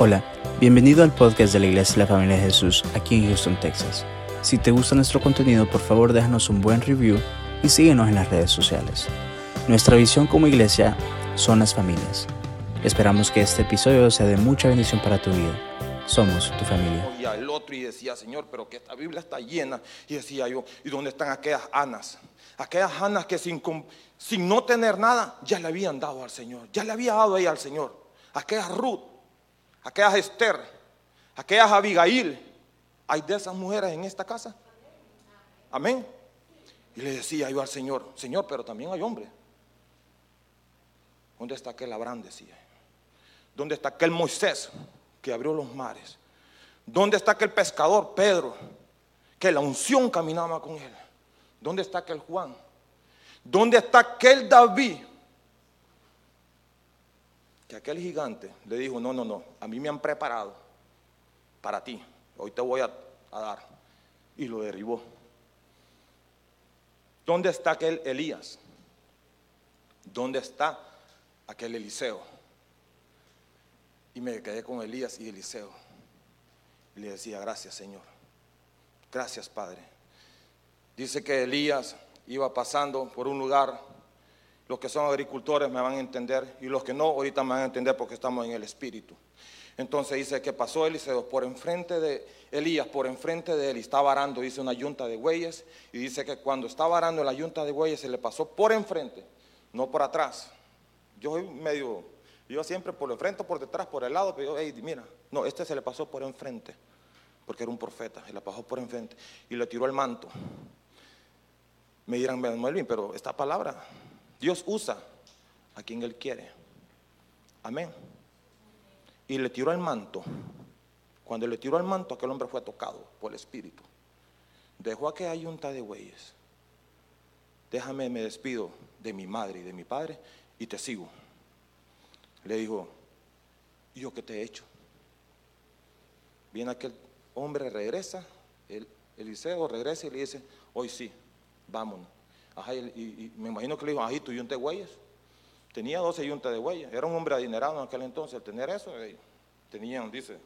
Hola, bienvenido al podcast de la Iglesia de la Familia de Jesús aquí en Houston, Texas. Si te gusta nuestro contenido, por favor déjanos un buen review y síguenos en las redes sociales. Nuestra visión como iglesia son las familias. Esperamos que este episodio sea de mucha bendición para tu vida. Somos tu familia. Y al otro y decía, Señor, pero que esta Biblia está llena. Y decía yo, ¿y dónde están aquellas Anas? Aquellas Anas que sin, sin no tener nada, ya le habían dado al Señor. Ya le había dado ella al Señor. Aquellas Ruth aquellas Esther, aquellas Abigail. ¿Hay de esas mujeres en esta casa? Amén. Y le decía yo al Señor, Señor, pero también hay hombres. ¿Dónde está aquel Abraham? Decía. ¿Dónde está aquel Moisés que abrió los mares? ¿Dónde está aquel pescador, Pedro, que la unción caminaba con él? ¿Dónde está aquel Juan? ¿Dónde está aquel David que aquel gigante le dijo, no, no, no, a mí me han preparado para ti, hoy te voy a, dar. Y lo derribó. ¿Dónde está aquel Elías? ¿Dónde está aquel Eliseo? Y me quedé con Elías y Eliseo. Y le decía, gracias Señor. Gracias Padre. Dice que Elías iba pasando por un lugar los que son agricultores me van a entender y los que no, ahorita me van a entender porque estamos en el Espíritu. Entonces dice que pasó Eliseo por enfrente de Elías, por enfrente de él y estaba arando, dice una yunta de bueyes y dice que cuando estaba arando la yunta de bueyes se le pasó por enfrente, no por atrás. Yo soy medio, yo siempre por enfrente, por detrás, por el lado, pero yo, mira, no, este se le pasó por enfrente, porque era un profeta, se le pasó por enfrente y le tiró el manto. Me dirán, Melvin, pero esta palabra Dios usa a quien Él quiere. Amén. Y le tiró el manto. Cuando le tiró el manto, aquel hombre fue tocado por el Espíritu. Dejó a que yunta de bueyes. Déjame, me despido de mi madre y de mi padre y te sigo. Le dijo, ¿y yo qué te he hecho? Viene aquel hombre, regresa, el, Eliseo regresa y le dice, hoy sí, vámonos y, me imagino que le dijo, ajito, yunta de huellas. Tenía 12 yuntas de huellas. Era un hombre adinerado en aquel entonces. Al tener eso, eh, tenían, dice,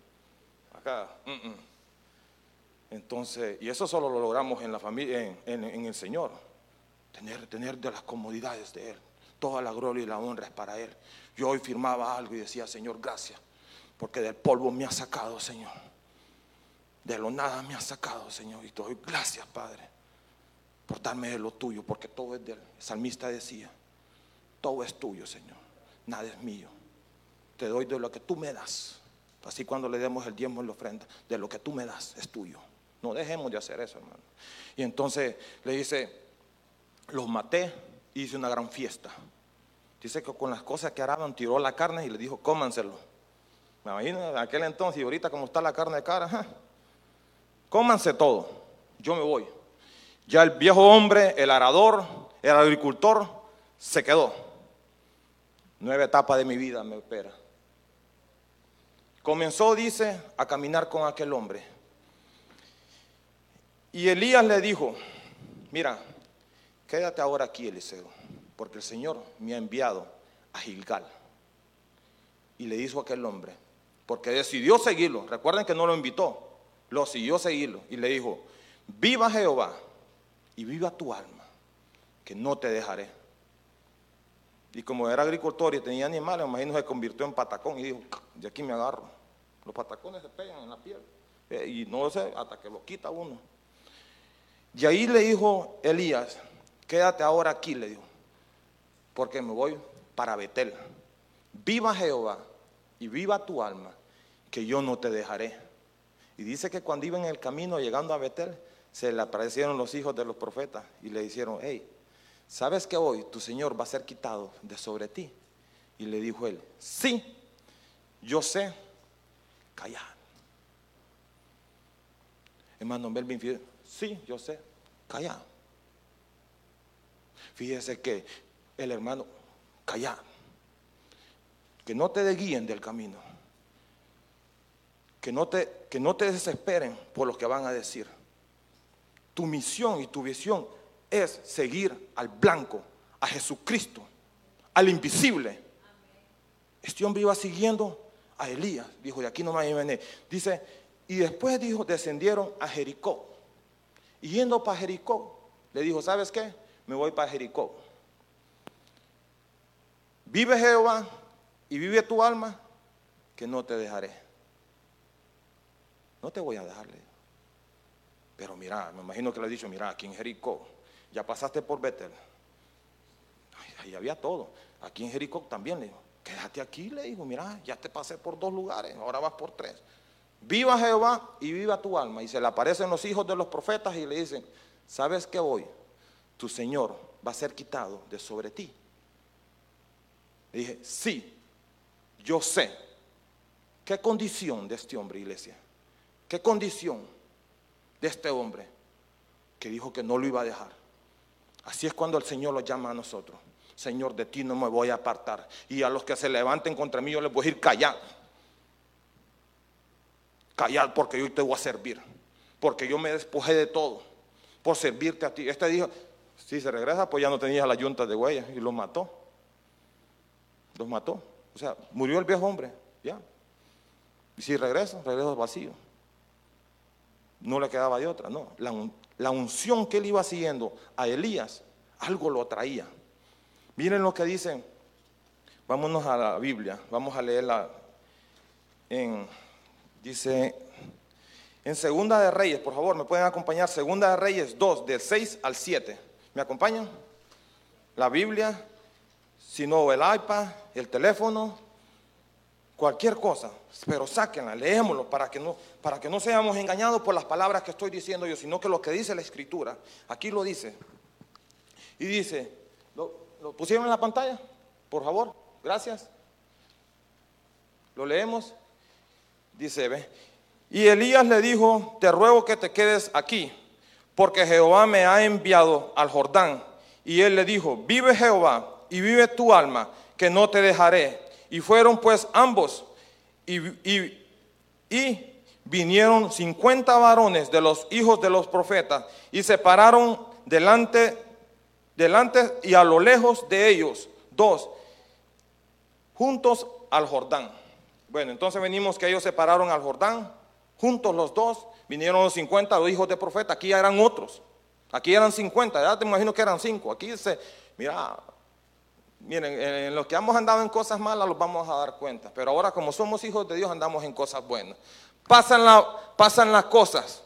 acá. Entonces, y eso solo lo logramos en la familia, en, el Señor. Tener, tener de las comodidades de Él. Toda la gloria y la honra es para Él. Yo hoy firmaba algo y decía, Señor, gracias. Porque del polvo me ha sacado, Señor. De lo nada me ha sacado, Señor. Y te doy gracias, Padre por darme de lo tuyo, porque todo es del El salmista decía, todo es tuyo, Señor, nada es mío. Te doy de lo que tú me das. Así cuando le demos el diezmo en la ofrenda, de lo que tú me das es tuyo. No dejemos de hacer eso, hermano. Y entonces le dice, los maté y hice una gran fiesta. Dice que con las cosas que araban tiró la carne y le dijo, cómanselo. Me imagino en aquel entonces y ahorita como está la carne de cara, cómanse todo, yo me voy. Ya el viejo hombre, el arador, el agricultor, se quedó. Nueva etapa de mi vida me espera. Comenzó, dice, a caminar con aquel hombre. Y Elías le dijo, mira, quédate ahora aquí, Eliseo, porque el Señor me ha enviado a Gilgal. Y le dijo a aquel hombre, porque decidió seguirlo. Recuerden que no lo invitó, lo siguió seguirlo. Y le dijo, viva Jehová y viva tu alma, que no te dejaré. Y como era agricultor y tenía animales, imagino se convirtió en patacón y dijo, de aquí me agarro. Los patacones se pegan en la piel. Eh, y no sé, hasta que lo quita uno. Y ahí le dijo Elías, quédate ahora aquí, le dijo, porque me voy para Betel. Viva Jehová y viva tu alma, que yo no te dejaré. Y dice que cuando iba en el camino llegando a Betel, se le aparecieron los hijos de los profetas y le dijeron, hey, ¿sabes que hoy tu Señor va a ser quitado de sobre ti? Y le dijo él, sí, yo sé, calla. Hermano Melvin, sí, yo sé, calla. Fíjese que el hermano, calla. Que no te desguíen del camino. Que no, te, que no te desesperen por lo que van a decir tu misión y tu visión es seguir al blanco, a Jesucristo, al invisible. Este hombre iba siguiendo a Elías. Dijo, de aquí no me venir. Dice, y después dijo, descendieron a Jericó. Y yendo para Jericó, le dijo, ¿sabes qué? Me voy para Jericó. Vive Jehová y vive tu alma, que no te dejaré. No te voy a dejarle. Pero mira, me imagino que le ha dicho, mira, aquí en Jericó, ya pasaste por Betel. Ahí había todo. Aquí en Jericó también le dijo, quédate aquí, le dijo, mira, ya te pasé por dos lugares, ahora vas por tres. Viva Jehová y viva tu alma. Y se le aparecen los hijos de los profetas y le dicen, ¿sabes qué hoy? Tu Señor va a ser quitado de sobre ti. Le dije, sí, yo sé. ¿Qué condición de este hombre, iglesia? ¿Qué condición de este hombre que dijo que no lo iba a dejar? Así es cuando el Señor lo llama a nosotros. Señor, de ti no me voy a apartar. Y a los que se levanten contra mí, yo les voy a ir callar. Callar porque yo te voy a servir. Porque yo me despojé de todo. Por servirte a ti. Este dijo, si se regresa, pues ya no tenía la yunta de huellas. Y los mató. Los mató. O sea, murió el viejo hombre. Ya. Y si regresa, regresa vacío. No le quedaba de otra. No. La, unción que él iba siguiendo a Elías, algo lo atraía. Miren lo que dicen. Vámonos a la Biblia. Vamos a leerla en, dice, en Segunda de Reyes, por favor, me pueden acompañar. Segunda de Reyes 2, del 6 al 7. ¿Me acompañan? La Biblia, si no el iPad, el teléfono, cualquier cosa, pero sáquenla, leémoslo para que no, para que no seamos engañados por las palabras que estoy diciendo yo, sino que lo que dice la Escritura. Aquí lo dice. Y dice, ¿Lo pusieron en la pantalla? Por favor, gracias. Lo leemos. Dice, ve. Y Elías le dijo, te ruego que te quedes aquí, porque Jehová me ha enviado al Jordán. Y él le dijo, vive Jehová y vive tu alma, que no te dejaré. Y fueron pues ambos y, y vinieron cincuenta varones de los hijos de los profetas y se pararon delante delante y a lo lejos de ellos, dos, juntos al Jordán. Bueno, entonces venimos que ellos se pararon al Jordán, juntos los dos, vinieron los 50, los hijos de profeta, aquí eran otros, aquí eran 50, ya te imagino que eran cinco, aquí dice, mira, miren, en los que hemos andado en cosas malas los vamos a dar cuenta, pero ahora como somos hijos de Dios andamos en cosas buenas. Pasan, la, pasan las cosas,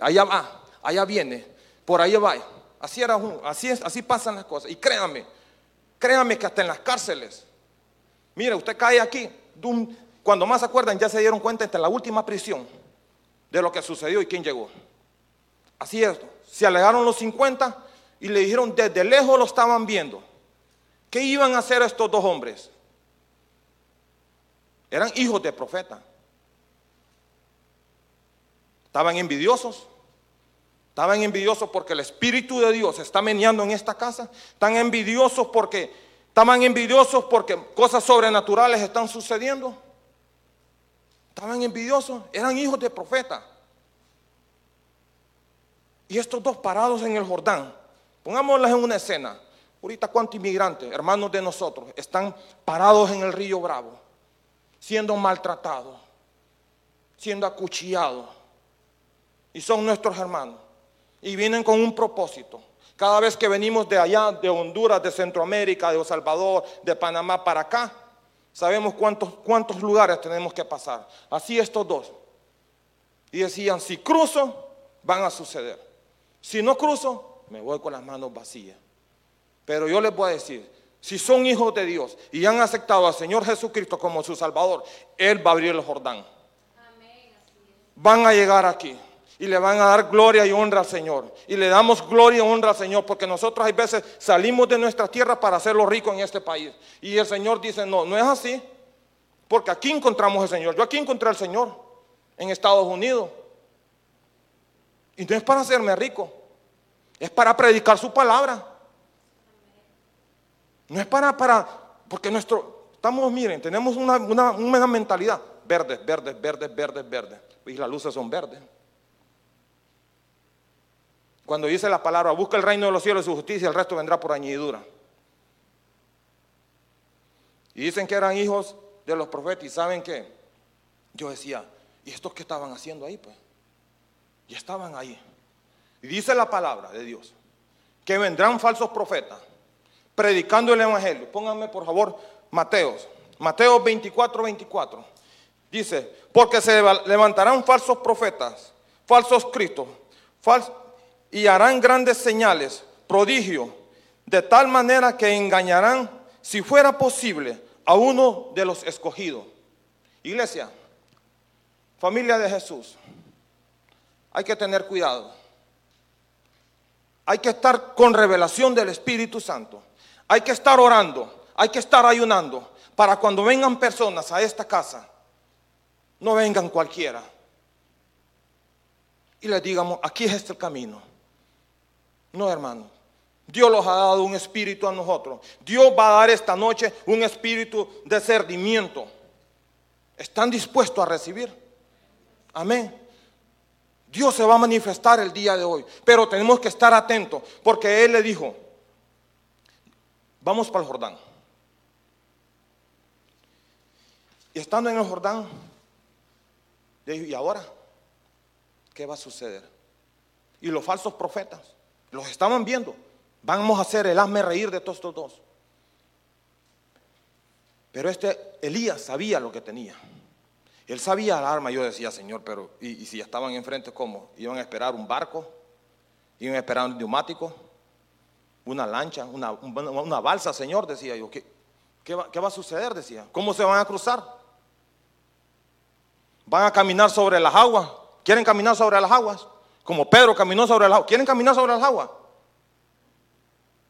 allá va, allá viene, por ahí va. Así era así es, así pasan las cosas. Y créame, créame que hasta en las cárceles. Mire, usted cae aquí, cuando más se acuerdan, ya se dieron cuenta hasta la última prisión de lo que sucedió y quién llegó. Así es, se alegaron los 50 y le dijeron desde lejos lo estaban viendo. ¿Qué iban a hacer estos dos hombres? Eran hijos de profeta. Estaban envidiosos. Estaban envidiosos porque el Espíritu de Dios está meneando en esta casa. Están envidiosos porque estaban envidiosos porque cosas sobrenaturales están sucediendo. Estaban envidiosos, eran hijos de profeta. Y estos dos parados en el Jordán, pongámoslas en una escena. Ahorita cuántos inmigrantes, hermanos de nosotros, están parados en el río Bravo, siendo maltratados, siendo acuchillados. Y son nuestros hermanos y vienen con un propósito. Cada vez que venimos de allá, de Honduras, de Centroamérica, de El Salvador, de Panamá para acá, sabemos cuántos, cuántos lugares tenemos que pasar. Así estos dos. Y decían, si cruzo, van a suceder. Si no cruzo, me voy con las manos vacías. Pero yo les voy a decir, si son hijos de Dios y han aceptado al Señor Jesucristo como su Salvador, Él va a abrir el Jordán. Van a llegar aquí y le van a dar gloria y honra al Señor. Y le damos gloria y honra al Señor porque nosotros hay veces salimos de nuestra tierra para hacerlo rico en este país. Y el Señor dice, no, no es así. Porque aquí encontramos al Señor. Yo aquí encontré al Señor en Estados Unidos. Y no es para hacerme rico. Es para predicar su palabra. No es para, para, porque nuestro, estamos, miren, tenemos una, una, una mentalidad. Verdes, verdes, verdes, verdes, verdes. Y las luces son verdes. Cuando dice la palabra, busca el reino de los cielos y su justicia, el resto vendrá por añadidura. Y dicen que eran hijos de los profetas. ¿Y saben qué? Yo decía, ¿y estos qué estaban haciendo ahí? Pues, y estaban ahí. Y dice la palabra de Dios, que vendrán falsos profetas predicando el Evangelio. Pónganme por favor Mateos, Mateo 24, 24. Dice, porque se levantarán falsos profetas, falsos cristos, y harán grandes señales, prodigios, de tal manera que engañarán, si fuera posible, a uno de los escogidos. Iglesia, familia de Jesús, hay que tener cuidado. Hay que estar con revelación del Espíritu Santo. Hay que estar orando, hay que estar ayunando para cuando vengan personas a esta casa, no vengan cualquiera. Y les digamos, aquí es este el camino. No, hermano. Dios los ha dado un espíritu a nosotros. Dios va a dar esta noche un espíritu de cerdimiento. ¿Están dispuestos a recibir? Amén. Dios se va a manifestar el día de hoy, pero tenemos que estar atentos, porque Él le dijo, vamos para el Jordán. Y estando en el Jordán, le dijo, ¿y ahora? ¿Qué va a suceder? Y los falsos profetas, los estaban viendo, vamos a hacer el hazme reír de todos estos dos. Pero este Elías sabía lo que tenía. Él sabía el arma. Yo decía, Señor, pero ¿y, si estaban enfrente cómo? ¿Iban a esperar un barco? ¿Iban a esperar un neumático? ¿Una lancha? ¿Una, balsa, Señor? Decía yo. ¿Qué, qué, va, ¿Qué va a suceder? Decía. ¿Cómo se van a cruzar? ¿Van a caminar sobre las aguas? ¿Quieren caminar sobre las aguas? Como Pedro caminó sobre las aguas. ¿Quieren caminar sobre las aguas?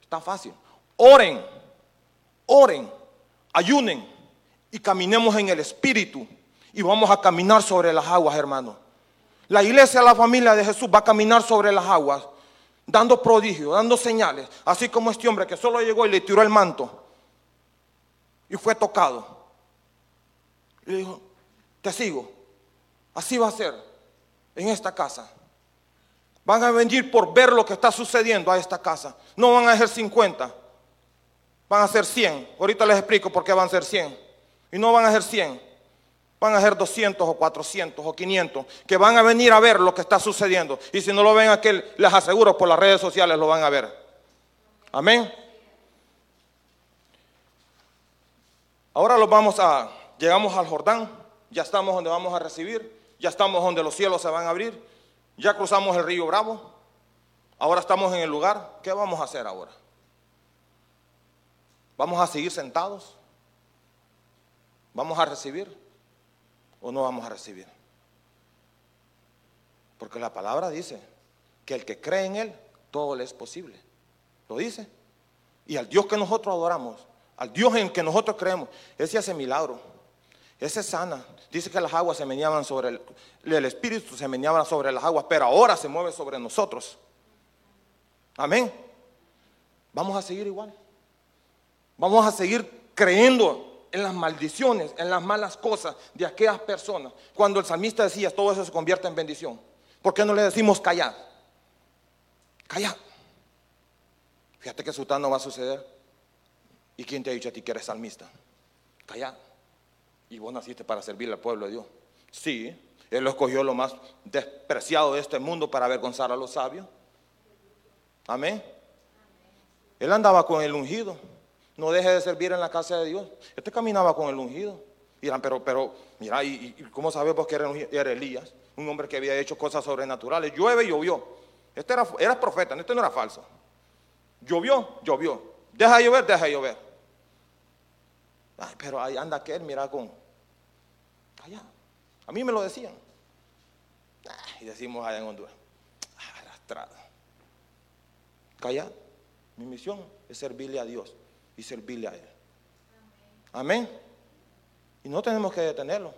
Está fácil. Oren, oren, ayunen y caminemos en el Espíritu y vamos a caminar sobre las aguas, hermano. La iglesia, la familia de Jesús va a caminar sobre las aguas, dando prodigios, dando señales, así como este hombre que solo llegó y le tiró el manto y fue tocado. Y le dijo, te sigo, así va a ser en esta casa. Van a venir por ver lo que está sucediendo a esta casa. No van a ser 50, van a ser 100. Ahorita les explico por qué van a ser 100. Y no van a ser 100 van a ser 200 o 400 o 500 que van a venir a ver lo que está sucediendo. Y si no lo ven aquí, les aseguro por las redes sociales lo van a ver. Amén. Ahora los vamos a, llegamos al Jordán, ya estamos donde vamos a recibir, ya estamos donde los cielos se van a abrir, ya cruzamos el río Bravo, ahora estamos en el lugar, ¿qué vamos a hacer ahora? ¿Vamos a seguir sentados? ¿Vamos a recibir? O no vamos a recibir. Porque la palabra dice que el que cree en Él, todo le es posible. Lo dice. Y al Dios que nosotros adoramos, al Dios en que nosotros creemos, ese hace milagro. Ese sana. Dice que las aguas se meneaban sobre el, el Espíritu, se meneaban sobre las aguas, pero ahora se mueve sobre nosotros. Amén. Vamos a seguir igual. Vamos a seguir creyendo en las maldiciones, en las malas cosas de aquellas personas. Cuando el salmista decía, todo eso se convierte en bendición. ¿Por qué no le decimos callad? Callad. Fíjate que sultán no va a suceder. ¿Y quién te ha dicho a ti que eres salmista? Callad. Y vos naciste para servirle al pueblo de Dios. Sí, Él escogió lo más despreciado de este mundo para avergonzar a los sabios. Amén. Él andaba con el ungido. No deje de servir en la casa de Dios. Este caminaba con el ungido. Dirán, pero, pero, mira, ¿y, cómo sabemos que era, Elías? Un hombre que había hecho cosas sobrenaturales. Llueve llovió. Este era, era profeta, este no era falso. Llovió, llovió. Deja de llover, deja de llover. Ay, pero ahí anda aquel, mira con. Allá. A mí me lo decían. y decimos allá en Honduras. Arrastrado. Calla. Mi misión es servirle a Dios y servirle a Él. Amén. Y no tenemos que detenerlo,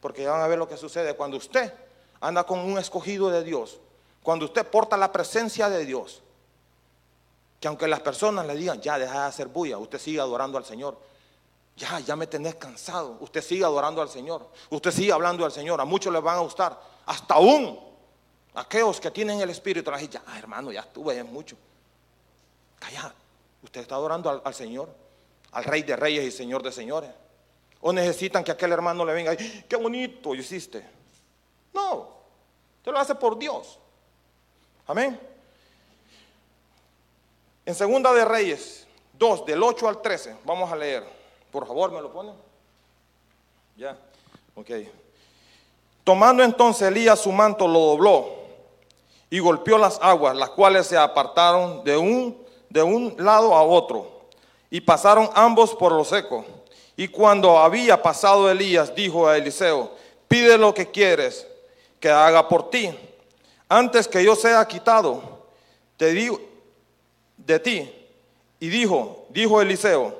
porque ya van a ver lo que sucede cuando usted anda con un escogido de Dios, cuando usted porta la presencia de Dios, que aunque las personas le digan, ya deja de hacer bulla, usted sigue adorando al Señor. Ya, ya me tenés cansado. Usted sigue adorando al Señor. Usted sigue hablando al Señor. A muchos les van a gustar. Hasta aún aquellos que tienen el Espíritu. Ya, hermano, ya estuve, es mucho. Calla. Usted está adorando al, Señor, al Rey de Reyes y Señor de Señores. O necesitan que aquel hermano le venga y, qué bonito hiciste. No, te lo hace por Dios. Amén. En Segunda de Reyes 2, del 8 al 13, vamos a leer. Por favor, ¿me lo ponen? Ya, ok. Tomando entonces Elías su manto, lo dobló y golpeó las aguas, las cuales se apartaron de un, de un lado a otro, y pasaron ambos por lo seco. Y cuando había pasado Elías, dijo a Eliseo, pide lo que quieres que haga por ti, antes que yo sea quitado de ti. Y dijo, dijo Eliseo,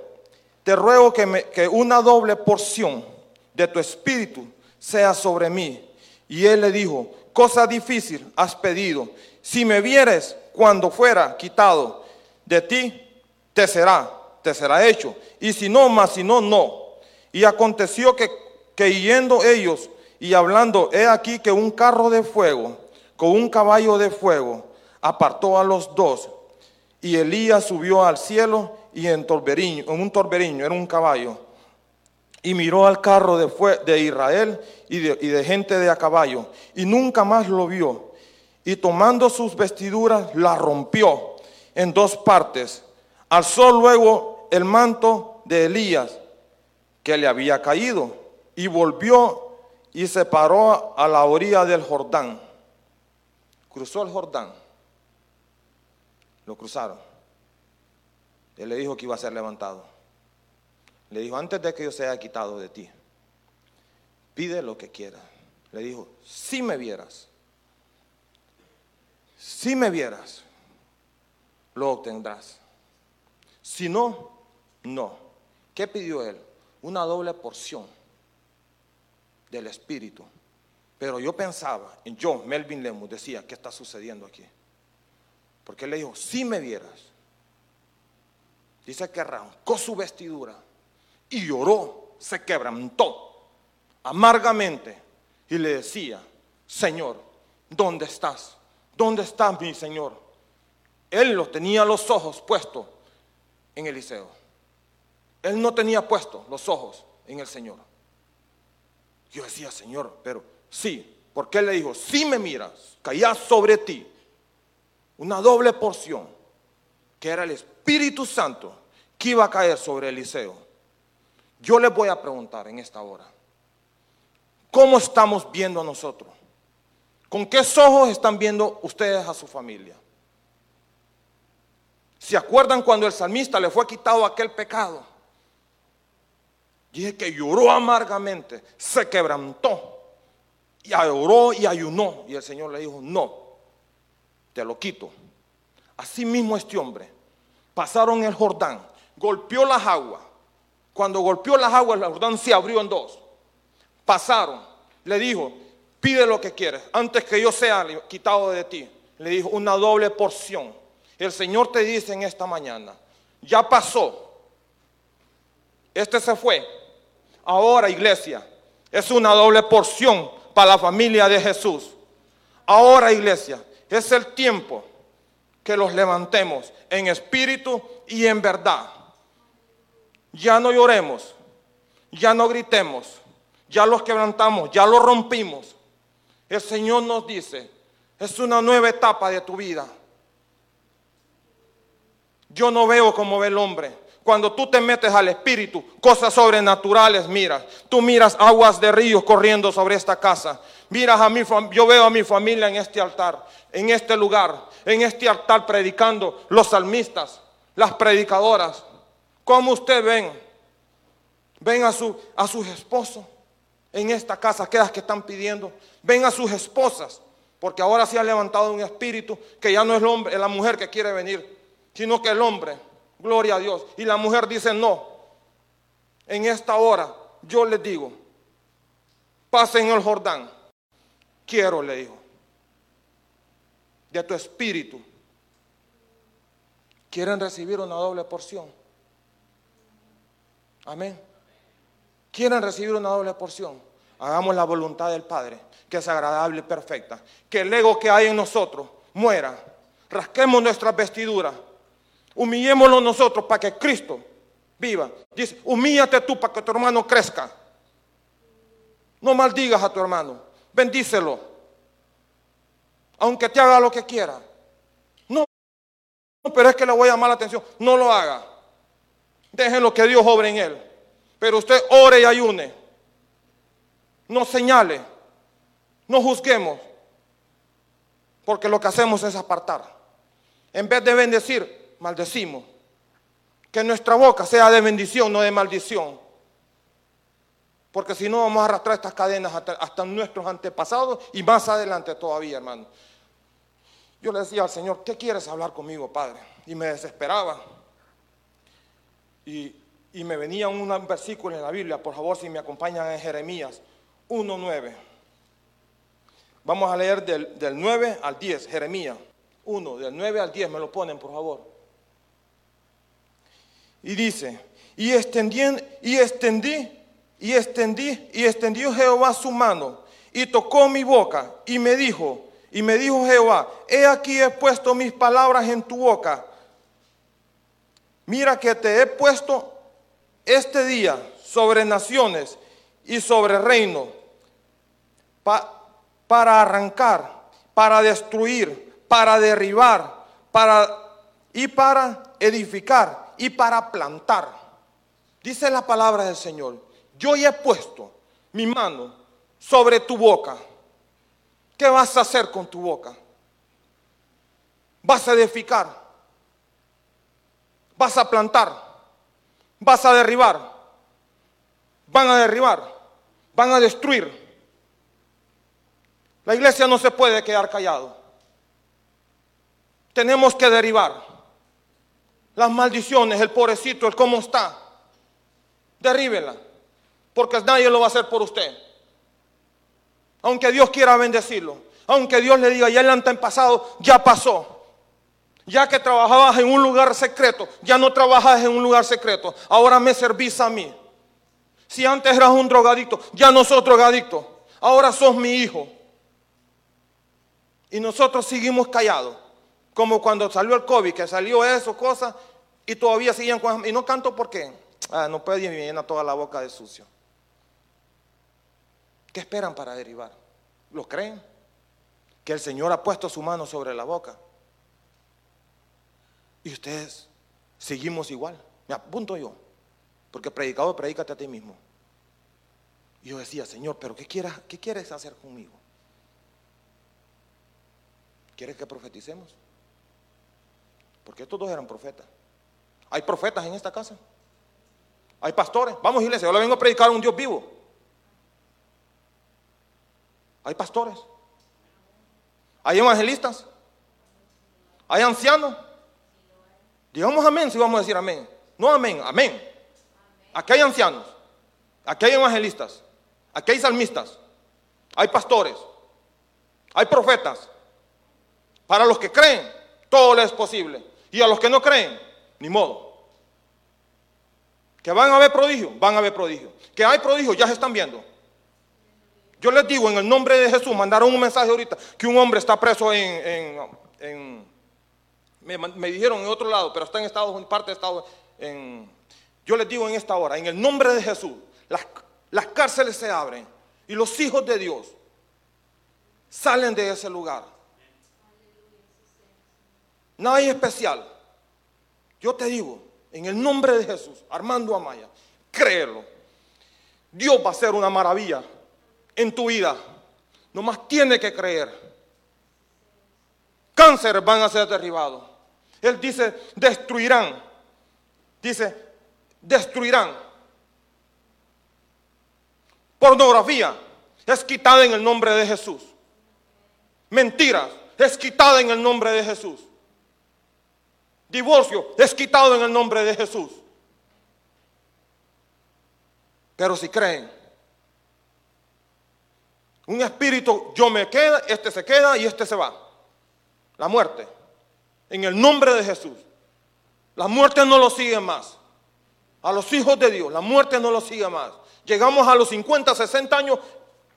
te ruego que, que una doble porción de tu espíritu sea sobre mí. Y él le dijo, cosa difícil has pedido. Si me vieres cuando fuera quitado de ti, te será, te será hecho. Y si no, más si no, no. Y aconteció que, que yendo ellos y hablando, he aquí que un carro de fuego con un caballo de fuego apartó a los dos. Y Elías subió al cielo y en, en un torberiño, era un caballo y miró al carro de, de Israel y de, y de, gente de a caballo, y nunca más lo vio. Y tomando sus vestiduras, la rompió en dos partes. Alzó luego el manto de Elías, que le había caído, y volvió y se paró a la orilla del Jordán. Cruzó el Jordán. Lo cruzaron. Él le dijo que iba a ser levantado. Le dijo, antes de que yo sea quitado de ti, pide lo que quieras. Le dijo, si me vieras, si me vieras, lo obtendrás. Si no, no. ¿Qué pidió él? Una doble porción del Espíritu. Pero yo pensaba, en yo, Melvin Lemus, decía, ¿qué está sucediendo aquí? Porque él le dijo, si me vieras. Dice que arrancó su vestidura y lloró, se quebrantó amargamente y le decía, Señor, ¿dónde estás? ¿Dónde estás, mi Señor? Él lo tenía los ojos puestos en Eliseo. Él no tenía puestos los ojos en el Señor. Yo decía, Señor, pero sí, porque Él le dijo, si me miras, caía sobre ti una doble porción, que era el Espíritu Santo, que iba a caer sobre Eliseo. Yo les voy a preguntar en esta hora, ¿cómo estamos viendo a nosotros? ¿Con qué ojos están viendo ustedes a su familia? ¿Se acuerdan cuando el salmista le fue quitado aquel pecado? Dije que lloró amargamente, se quebrantó, y oró y ayunó. Y el Señor le dijo, no, te lo quito. Así mismo este hombre, pasaron el Jordán, golpeó las aguas, cuando golpeó las aguas, el Jordán se abrió en dos. Pasaron. Le dijo, pide lo que quieres. Antes que yo sea quitado de ti. Le dijo, una doble porción. El Señor te dice en esta mañana, ya pasó. Este se fue. Ahora, iglesia, es una doble porción para la familia de Jesús. Ahora, iglesia, es el tiempo que los levantemos en espíritu y en verdad ya no lloremos, ya no gritemos, ya los quebrantamos, ya los rompimos. El Señor nos dice, es una nueva etapa de tu vida. Yo no veo como ve el hombre. Cuando tú te metes al espíritu, cosas sobrenaturales miras. Tú miras aguas de ríos corriendo sobre esta casa. Miras a mi yo veo a mi familia en este altar, en este lugar, en este altar predicando los salmistas, las predicadoras, ¿Cómo usted ven? Ven a, su, a sus esposos en esta casa, aquellas que están pidiendo. Ven a sus esposas, porque ahora se ha levantado un espíritu que ya no es el hombre, es la mujer que quiere venir, sino que el hombre, gloria a Dios. Y la mujer dice, no, en esta hora yo les digo, pasen el Jordán. Quiero, le digo, de tu espíritu. ¿Quieren recibir una doble porción? Amén. ¿Quieren recibir una doble porción? Hagamos la voluntad del Padre, que es agradable y perfecta. Que el ego que hay en nosotros muera. Rasquemos nuestras vestiduras. Humillémonos nosotros para que Cristo viva. Dice, humíllate tú para que tu hermano crezca. No maldigas a tu hermano, bendícelo. Aunque te haga lo que quiera. No, pero es que le voy a llamar la atención. No lo haga. Déjenlo que Dios obre en él. Pero usted ore y ayune. No señale. No juzguemos. Porque lo que hacemos es apartar. En vez de bendecir, maldecimos. Que nuestra boca sea de bendición, no de maldición. Porque si no vamos a arrastrar estas cadenas hasta, nuestros antepasados y más adelante todavía, hermano. Yo le decía al Señor, ¿qué quieres hablar conmigo, Padre? Y me desesperaba. Y, me venía un versículo en la Biblia, por favor, si me acompañan en Jeremías 1.9. Vamos a leer del, del 9 al 10, Jeremías 1, del 9 al 10, me lo ponen, por favor. Y dice, y extendí, y extendí, y extendí, y extendió Jehová su mano, y tocó mi boca, y me dijo, y me dijo Jehová, he aquí he puesto mis palabras en tu boca. Mira que te he puesto este día sobre naciones y sobre reino, para arrancar, para destruir, para derribar, para y para edificar y para plantar. Dice la palabra del Señor, yo ya he puesto mi mano sobre tu boca. ¿Qué vas a hacer con tu boca? Vas a edificar, vas a plantar, vas a derribar, van a derribar, van a destruir. La iglesia no se puede quedar callado. Tenemos que derribar las maldiciones, el pobrecito, el cómo está. Derríbela, porque nadie lo va a hacer por usted. Aunque Dios quiera bendecirlo, aunque Dios le diga, ya el antepasado ya pasó. Ya que trabajabas en un lugar secreto, ya no trabajas en un lugar secreto, ahora me servís a mí. Si antes eras un drogadicto, ya no sos drogadicto, ahora sos mi hijo. Y nosotros seguimos callados. Como cuando salió el COVID, que salió eso, cosas, y todavía siguen con... Y no canto porque ah, no puede y me llena toda la boca de sucio. ¿Qué esperan para derivar? ¿Lo creen? Que el Señor ha puesto su mano sobre la boca. Y ustedes seguimos igual. Me apunto yo. Porque predicado, predícate a ti mismo. Y yo decía, Señor, pero ¿qué, quieras, ¿qué quieres hacer conmigo? ¿Quieres que profeticemos? Porque estos dos eran profetas. Hay profetas en esta casa. Hay pastores. Vamos, iglesia, yo le vengo a predicar a un Dios vivo. Hay pastores. Hay evangelistas. Hay ancianos. Digamos amén si vamos a decir amén. No amén, amén. Aquí hay ancianos. Aquí hay evangelistas. Aquí hay salmistas. Hay pastores. Hay profetas. Para los que creen, todo les es posible. Y a los que no creen, ni modo. Que van a ver prodigios, van a ver prodigios. Que hay prodigios, ya se están viendo. Yo les digo, en el nombre de Jesús, mandaron un mensaje ahorita que un hombre está preso en, me, dijeron en otro lado, pero está en Estados Unidos, parte de Estados. Yo les digo en esta hora, en el nombre de Jesús, las, las cárceles se abren y los hijos de Dios salen de ese lugar. Nadie especial. Yo te digo, en el nombre de Jesús, Armando Amaya, créelo. Dios va a hacer una maravilla en tu vida. Nomás tiene que creer. Cánceres van a ser derribados. Él dice, destruirán. Dice, destruirán. Pornografía es quitada en el nombre de Jesús. Mentiras es quitada en el nombre de Jesús. Divorcio es quitado en el nombre de Jesús. Pero si creen, un espíritu, yo me queda, este se queda y este se va. La muerte. En el nombre de Jesús. La muerte no lo sigue más. A los hijos de Dios, la muerte no lo sigue más. Llegamos a los 50, 60 años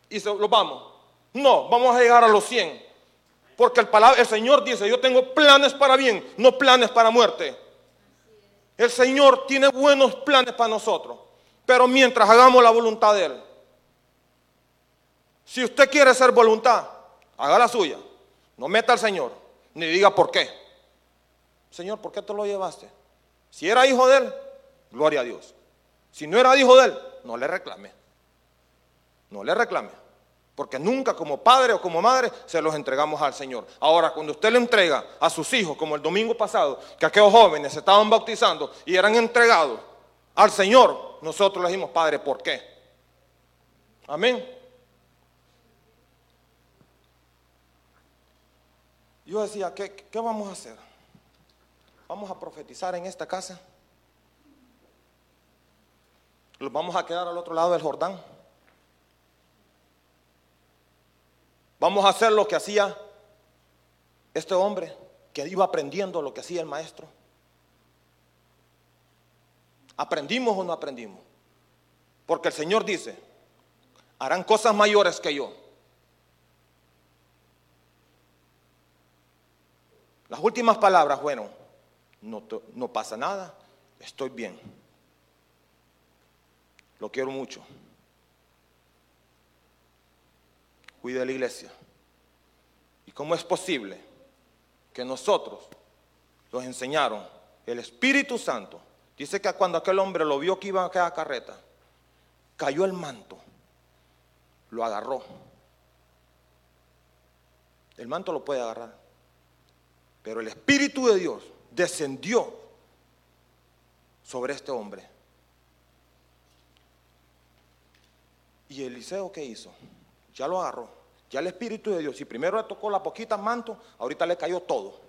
y se, lo vamos. No, vamos a llegar a los 100. Porque el, Señor dice, yo tengo planes para bien, no planes para muerte. El Señor tiene buenos planes para nosotros, pero mientras hagamos la voluntad de Él. Si usted quiere ser voluntad, haga la suya. No meta al Señor, ni diga por qué. Señor, ¿por qué te lo llevaste? Si era hijo de Él, gloria a Dios. Si no era hijo de Él, no le reclame. No le reclame. Porque nunca como padre o como madre se los entregamos al Señor. Ahora, cuando usted le entrega a sus hijos, como el domingo pasado, que aquellos jóvenes se estaban bautizando y eran entregados al Señor, nosotros le dijimos, Padre, ¿por qué? Amén. Yo decía, ¿qué, ¿qué vamos a hacer? ¿Vamos a profetizar en esta casa? ¿Los vamos a quedar al otro lado del Jordán? Vamos a hacer lo que hacía este hombre, que iba aprendiendo lo que hacía el maestro. ¿Aprendimos o no aprendimos? Porque el Señor dice, harán cosas mayores que yo. Las últimas palabras fueron, no, no pasa nada, estoy bien. Lo quiero mucho. Cuide la iglesia. ¿Y cómo es posible que nosotros los enseñaron el Espíritu Santo? Dice que cuando aquel hombre lo vio que iba a aquella carreta, cayó el manto, lo agarró. El manto lo puede agarrar, pero el Espíritu de Dios descendió sobre este hombre. ¿Y Eliseo qué hizo? Ya lo agarró. Ya el Espíritu de Dios, si primero le tocó la poquita manto, ahorita le cayó todo.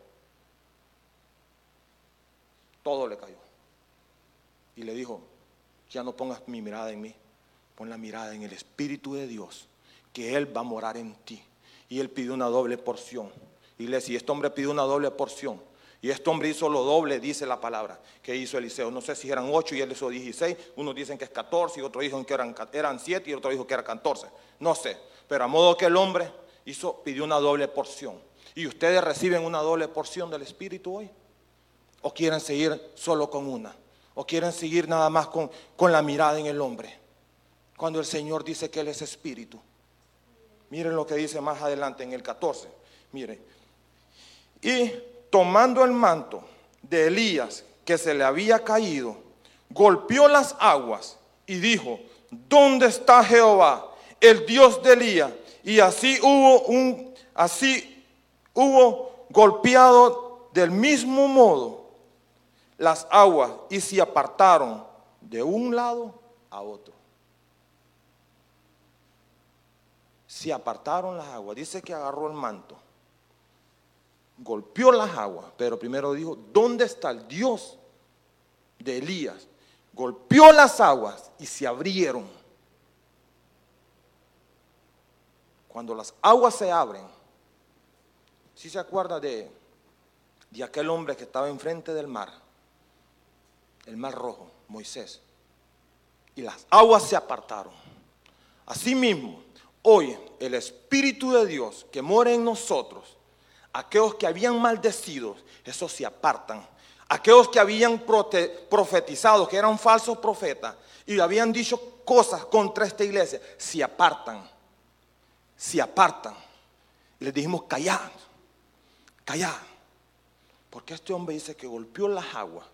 Todo le cayó. Y le dijo, ya no pongas mi mirada en mí, pon la mirada en el Espíritu de Dios, que Él va a morar en ti. Y Él pidió una doble porción. Y le decía, este hombre pidió una doble porción. Y este hombre hizo lo doble, dice la palabra, que hizo Eliseo. No sé si eran ocho y él hizo 16. Unos dicen que es 14 y otros dicen que eran, eran 7 y otro dijo que eran 14. No sé. Pero a modo que el hombre pidió una doble porción. ¿Y ustedes reciben una doble porción del Espíritu hoy? ¿O quieren seguir solo con una? ¿O quieren seguir nada más con, con la mirada en el hombre? Cuando el Señor dice que Él es Espíritu. Miren lo que dice más adelante en el 14. Miren. Y tomando el manto de Elías que se le había caído, golpeó las aguas y dijo, ¿dónde está Jehová? El Dios de Elías. Y así hubo un, así hubo golpeado del mismo modo las aguas y se apartaron de un lado a otro. Se apartaron las aguas. Dice que agarró el manto. Golpeó las aguas, pero primero dijo, ¿dónde está el Dios de Elías? Golpeó las aguas y se abrieron Cuando las aguas se abren, si se acuerda de, aquel hombre que estaba enfrente del mar, el mar rojo, Moisés, y las aguas se apartaron. Asimismo, hoy el Espíritu de Dios que mora en nosotros, aquellos que habían maldecido, esos se apartan. Aquellos que habían profetizado, que eran falsos profetas, y habían dicho cosas contra esta iglesia, se apartan se apartan. Y les dijimos, callad, callad. Porque este hombre dice que golpeó las aguas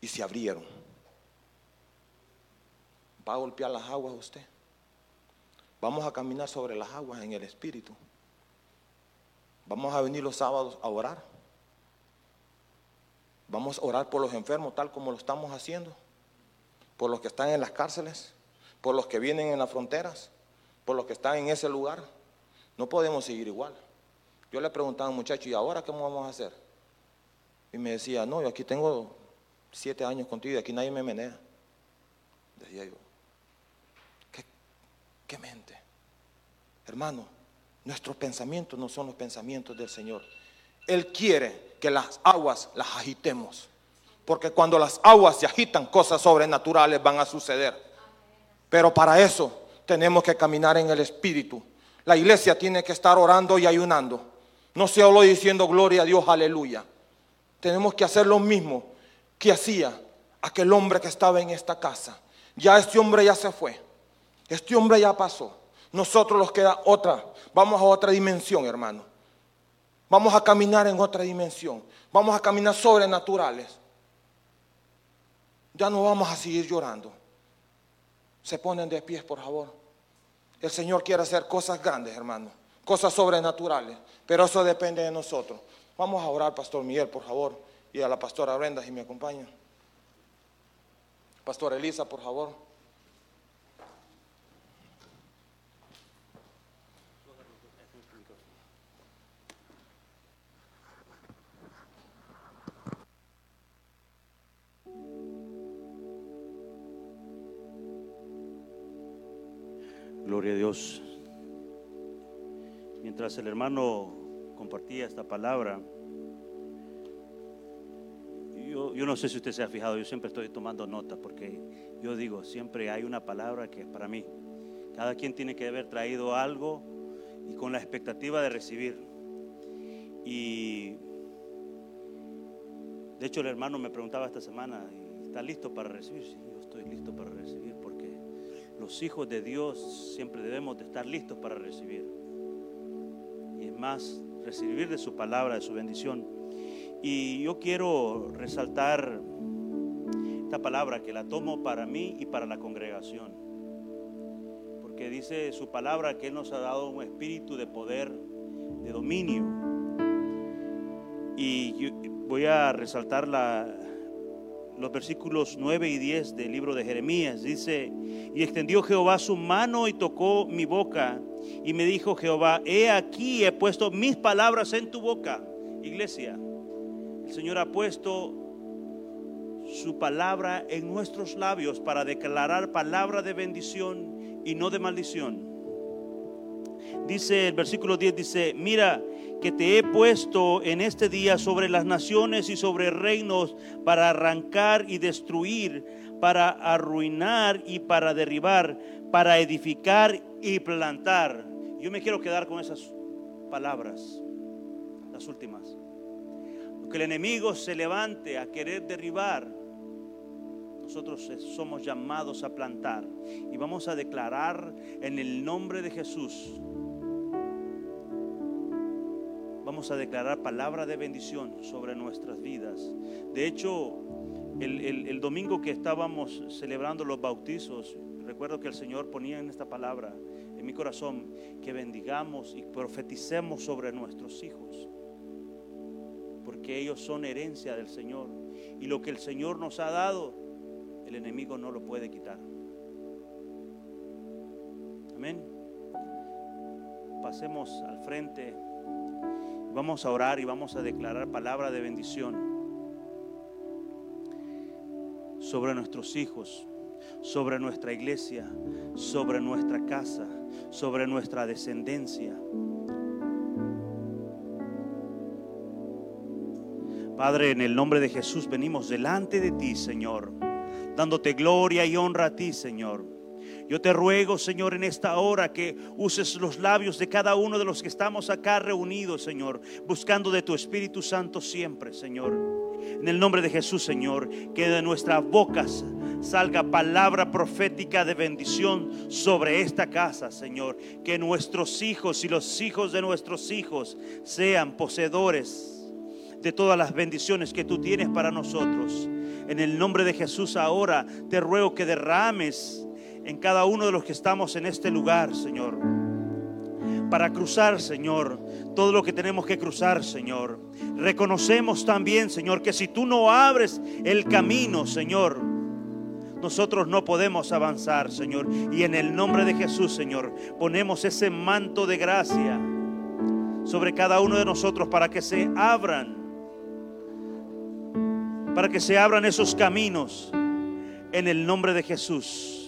y se abrieron. ¿Va a golpear las aguas usted? Vamos a caminar sobre las aguas en el Espíritu. Vamos a venir los sábados a orar. Vamos a orar por los enfermos tal como lo estamos haciendo. Por los que están en las cárceles por los que vienen en las fronteras, por los que están en ese lugar. No podemos seguir igual. Yo le preguntaba a un muchacho, ¿y ahora qué vamos a hacer? Y me decía, no, yo aquí tengo siete años contigo y aquí nadie me menea. Decía yo, ¿qué, qué mente? Hermano, nuestros pensamientos no son los pensamientos del Señor. Él quiere que las aguas las agitemos. Porque cuando las aguas se agitan, cosas sobrenaturales van a suceder. Pero para eso tenemos que caminar en el Espíritu. La iglesia tiene que estar orando y ayunando. No se hablo diciendo gloria a Dios, aleluya. tenemos que hacer lo mismo que hacía aquel hombre que estaba en esta casa. Ya este hombre ya se fue. Este hombre ya pasó. Nosotros nos queda otra. Vamos a otra dimensión, hermano. Vamos a caminar en otra dimensión. Vamos a caminar sobrenaturales. Ya no vamos a seguir llorando. Se ponen de pies, por favor. El Señor quiere hacer cosas grandes, hermano. Cosas sobrenaturales. Pero eso depende de nosotros. Vamos a orar, Pastor Miguel, por favor. Y a la pastora Brenda, si me acompaña. Pastor Elisa, por favor. Gloria Dios. Mientras el hermano compartía esta palabra, yo, yo, no sé si usted se ha fijado, yo siempre estoy tomando nota porque yo digo, siempre hay una palabra que para mí, cada quien tiene que haber traído algo y con la expectativa de recibir. Y de hecho el hermano me preguntaba esta semana, ¿está listo para recibir? Sí, yo estoy listo para recibir los hijos de Dios siempre debemos de estar listos para recibir. Y es más, recibir de su palabra, de su bendición. Y yo quiero resaltar esta palabra que la tomo para mí y para la congregación. Porque dice su palabra que Él nos ha dado un espíritu de poder, de dominio. Y voy a resaltar la, los versículos 9 y 10 del libro de Jeremías. Dice, y extendió Jehová su mano y tocó mi boca. Y me dijo Jehová, he aquí, he puesto mis palabras en tu boca. Iglesia, el Señor ha puesto su palabra en nuestros labios para declarar palabra de bendición y no de maldición. Dice el versículo 10, dice, mira que te he puesto en este día sobre las naciones y sobre reinos para arrancar y destruir, para arruinar y para derribar, para edificar y plantar. Yo me quiero quedar con esas palabras, las últimas. Que el enemigo se levante a querer derribar, nosotros somos llamados a plantar y vamos a declarar en el nombre de Jesús vamos a declarar palabra de bendición sobre nuestras vidas. De hecho, el, domingo que estábamos celebrando los bautizos, recuerdo que el Señor ponía en esta palabra en mi corazón que bendigamos y profeticemos sobre nuestros hijos, porque ellos son herencia del Señor y lo que el Señor nos ha dado, el enemigo no lo puede quitar. Amén. Pasemos al frente. Vamos a orar y vamos a declarar palabra de bendición sobre nuestros hijos, sobre nuestra iglesia, sobre nuestra casa, sobre nuestra descendencia. Padre, en el nombre de Jesús venimos delante de ti, Señor, dándote gloria y honra a ti, Señor. Yo te ruego, Señor, en esta hora que uses los labios de cada uno de los que estamos acá reunidos, Señor, buscando de tu Espíritu Santo siempre, Señor. En el nombre de Jesús, Señor, que de nuestras bocas salga palabra profética de bendición sobre esta casa, Señor. Que nuestros hijos y los hijos de nuestros hijos sean poseedores de todas las bendiciones que tú tienes para nosotros. En el nombre de Jesús ahora te ruego que derrames en cada uno de los que estamos en este lugar, Señor. Para cruzar, Señor, todo lo que tenemos que cruzar, Señor. Reconocemos también, Señor, que si tú no abres el camino, Señor, nosotros no podemos avanzar, Señor. Y en el nombre de Jesús, Señor, ponemos ese manto de gracia sobre cada uno de nosotros para que se abran, para que se abran esos caminos en el nombre de Jesús.